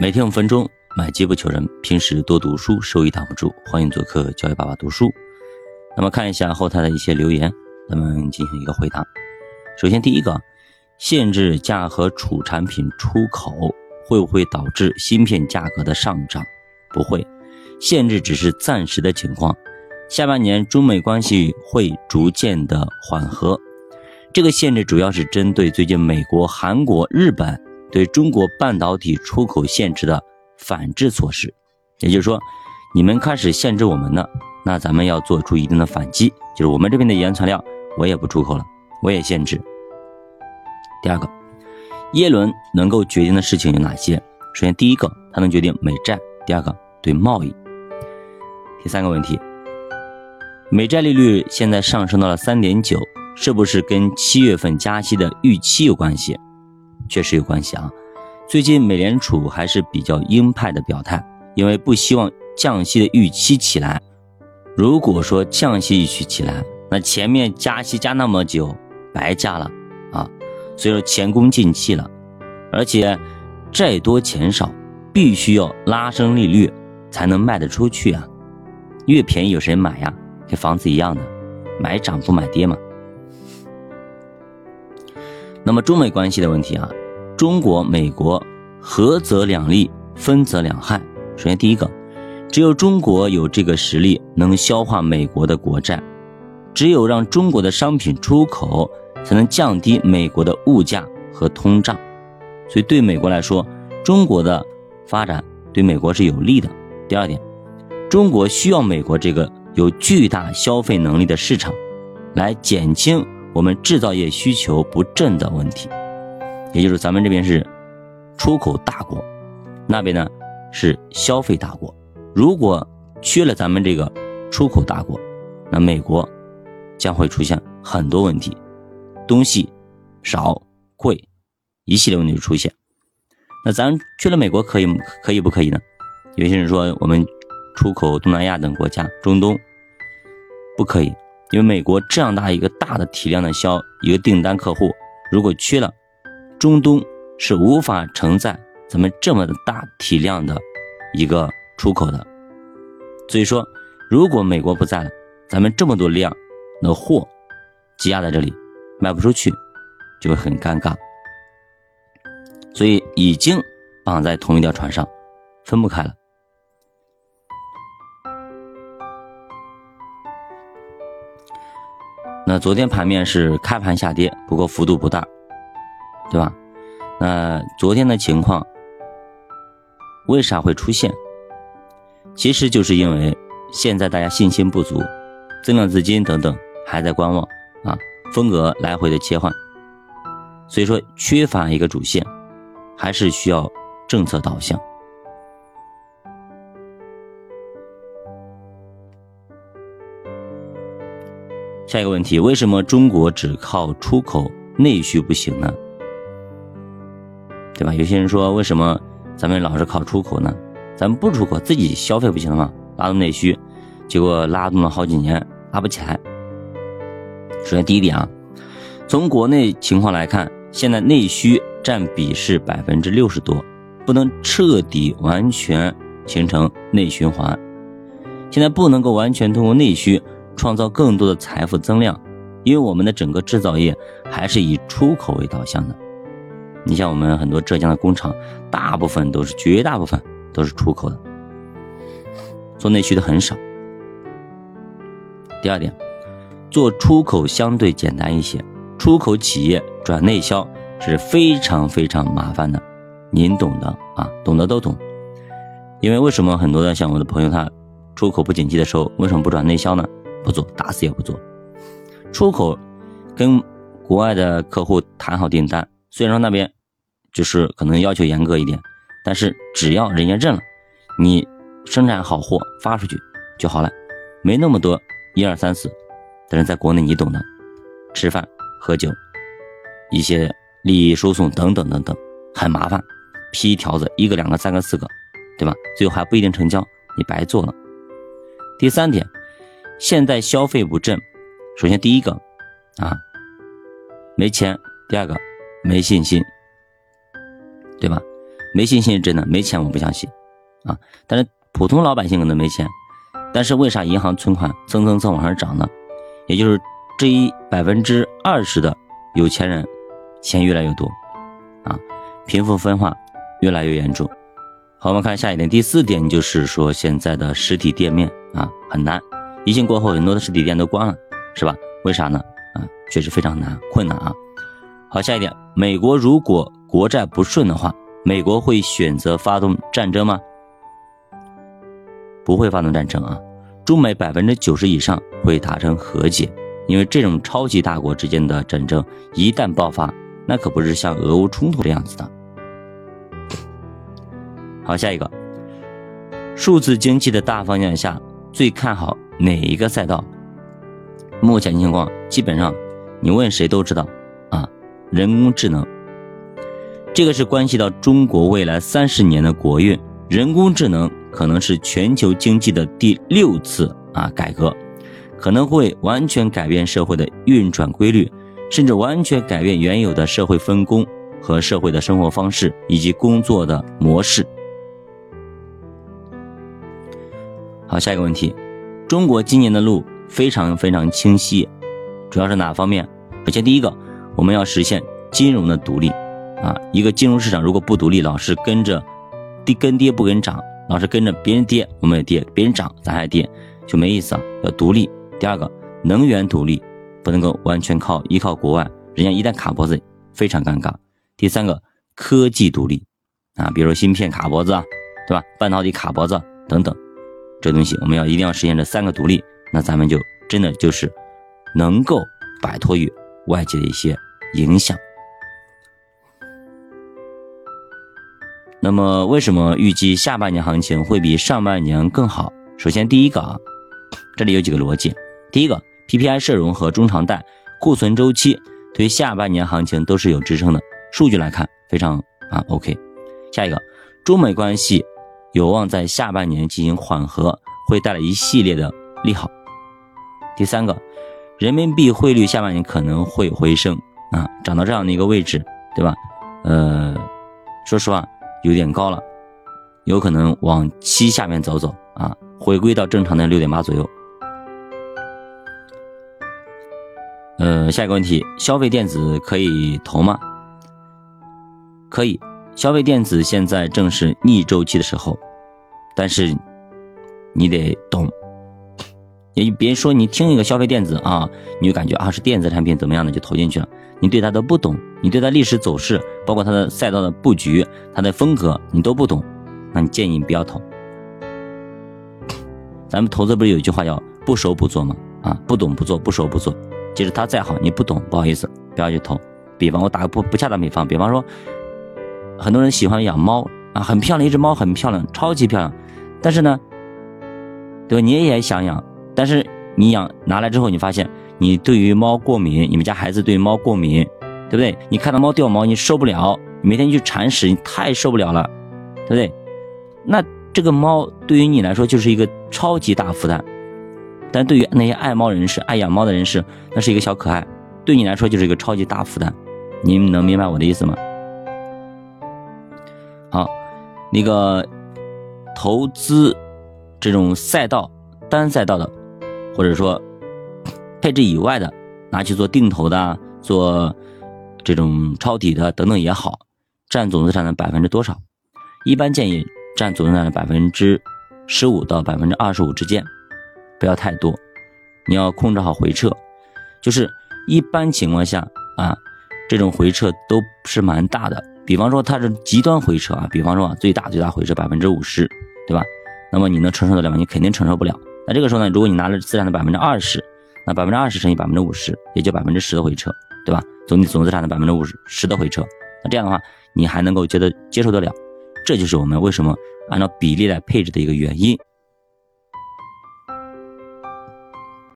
每天五分钟，买机不求人。平时多读书，收益挡不住。欢迎做客教育爸爸读书。那么看一下后台的一些留言，咱们进行一个回答。首先，第一个，限制价和储产品出口会不会导致芯片价格的上涨？不会，限制只是暂时的情况。下半年中美关系会逐渐的缓和。这个限制主要是针对最近美国、韩国、日本。对中国半导体出口限制的反制措施，也就是说，你们开始限制我们了，那咱们要做出一定的反击，就是我们这边的原材料我也不出口了，我也限制。第二个，耶伦能够决定的事情有哪些？首先，第一个，他能决定美债；第二个，对贸易；第三个问题，美债利率现在上升到了三点九，是不是跟七月份加息的预期有关系？确实有关系啊！最近美联储还是比较鹰派的表态，因为不希望降息的预期起来。如果说降息预期起来，那前面加息加那么久，白加了啊！所以说前功尽弃了，而且债多钱少，必须要拉升利率才能卖得出去啊！越便宜有谁买呀？跟房子一样的，买涨不买跌嘛。那么中美关系的问题啊，中国、美国合则两利，分则两害。首先第一个，只有中国有这个实力能消化美国的国债，只有让中国的商品出口，才能降低美国的物价和通胀。所以对美国来说，中国的发展对美国是有利的。第二点，中国需要美国这个有巨大消费能力的市场，来减轻。我们制造业需求不振的问题，也就是咱们这边是出口大国，那边呢是消费大国。如果缺了咱们这个出口大国，那美国将会出现很多问题，东西少、贵，一系列问题出现。那咱去了美国可以可以不可以呢？有些人说我们出口东南亚等国家、中东不可以。因为美国这样大一个大的体量的销一个订单客户，如果缺了，中东是无法承载咱们这么大体量的一个出口的。所以说，如果美国不在了，咱们这么多量的货积压在这里，卖不出去，就会很尴尬。所以已经绑在同一条船上，分不开了。那昨天盘面是开盘下跌，不过幅度不大，对吧？那昨天的情况为啥会出现？其实就是因为现在大家信心不足，增量资金等等还在观望啊，风格来回的切换，所以说缺乏一个主线，还是需要政策导向。下一个问题，为什么中国只靠出口内需不行呢？对吧？有些人说，为什么咱们老是靠出口呢？咱们不出口，自己消费不行了吗？拉动内需，结果拉动了好几年，拉不起来。首先第一点啊，从国内情况来看，现在内需占比是百分之六十多，不能彻底完全形成内循环。现在不能够完全通过内需。创造更多的财富增量，因为我们的整个制造业还是以出口为导向的。你像我们很多浙江的工厂，大部分都是绝大部分都是出口的，做内需的很少。第二点，做出口相对简单一些，出口企业转内销是非常非常麻烦的，您懂的啊，懂的都懂。因为为什么很多的像我的朋友他出口不景气的时候，为什么不转内销呢？不做，打死也不做。出口跟国外的客户谈好订单，虽然说那边就是可能要求严格一点，但是只要人家认了，你生产好货发出去就好了，没那么多一二三四。但是在国内你懂的，吃饭喝酒，一些利益输送等等等等，很麻烦，批条子一个两个三个四个，对吧？最后还不一定成交，你白做了。第三点。现在消费不振，首先第一个啊，没钱；第二个没信心，对吧？没信心是真的，没钱我不相信啊。但是普通老百姓可能没钱，但是为啥银行存款蹭蹭蹭往上涨呢？也就是这一百分之二十的有钱人钱越来越多啊，贫富分化越来越严重。好，我们看下一点，第四点就是说现在的实体店面啊很难，疫情过后很多的实体店都关了，是吧？为啥呢？啊，确实非常难，困难啊。好，下一点，美国如果国债不顺的话，美国会选择发动战争吗？不会发动战争啊，中美百分之九十以上会达成和解，因为这种超级大国之间的战争一旦爆发，那可不是像俄乌冲突这样子的。好，下一个，数字经济的大方向下，最看好哪一个赛道？目前情况基本上，你问谁都知道啊，人工智能，这个是关系到中国未来三十年的国运。人工智能可能是全球经济的第六次啊改革，可能会完全改变社会的运转规律，甚至完全改变原有的社会分工和社会的生活方式以及工作的模式。好，下一个问题，中国今年的路非常非常清晰，主要是哪方面？首先，第一个，我们要实现金融的独立，啊，一个金融市场如果不独立，老是跟着跌跟跌不跟涨，老是跟着别人跌我们也跌，别人涨咱还跌，就没意思啊。要独立。第二个，能源独立，不能够完全靠依靠国外，人家一旦卡脖子，非常尴尬。第三个，科技独立，啊，比如芯片卡脖子啊，对吧？半导体卡脖子等等。这东西我们要一定要实现这三个独立，那咱们就真的就是能够摆脱于外界的一些影响。那么为什么预计下半年行情会比上半年更好？首先第一个啊，这里有几个逻辑。第一个，PPI 社融和中长贷库存周期对下半年行情都是有支撑的，数据来看非常啊 OK。下一个，中美关系。有望在下半年进行缓和，会带来一系列的利好。第三个，人民币汇率下半年可能会回升啊，涨到这样的一个位置，对吧？呃，说实话有点高了，有可能往七下面走走啊，回归到正常的六点八左右。呃，下一个问题，消费电子可以投吗？可以。消费电子现在正是逆周期的时候，但是你得懂。也别说你听一个消费电子啊，你就感觉啊是电子产品怎么样的就投进去了。你对它都不懂，你对它历史走势，包括它的赛道的布局、它的风格，你都不懂，那你建议你不要投。咱们投资不是有一句话叫不熟不做吗？啊，不懂不做，不熟不做。即使它再好，你不懂，不好意思，不要去投。比方我打个不不恰当比方，比方说。很多人喜欢养猫啊，很漂亮，一只猫很漂亮，超级漂亮。但是呢，对吧？你也想养，但是你养拿来之后，你发现你对于猫过敏，你们家孩子对猫过敏，对不对？你看到猫掉毛，你受不了，你每天去铲屎，你太受不了了，对不对？那这个猫对于你来说就是一个超级大负担，但对于那些爱猫人士、爱养猫的人士，那是一个小可爱，对你来说就是一个超级大负担。你们能明白我的意思吗？好，那个投资这种赛道单赛道的，或者说配置以外的，拿去做定投的、做这种抄底的等等也好，占总资产的百分之多少？一般建议占总资产的百分之十五到百分之二十五之间，不要太多。你要控制好回撤，就是一般情况下啊，这种回撤都是蛮大的。比方说它是极端回撤啊，比方说啊最大最大回撤百分之五十，对吧？那么你能承受得了吗？你肯定承受不了。那这个时候呢，如果你拿了资产的百分之二十，那百分之二十乘以百分之五十，也就百分之十的回撤，对吧？总体总资产的百分之五十十的回撤，那这样的话你还能够接得接受得了，这就是我们为什么按照比例来配置的一个原因。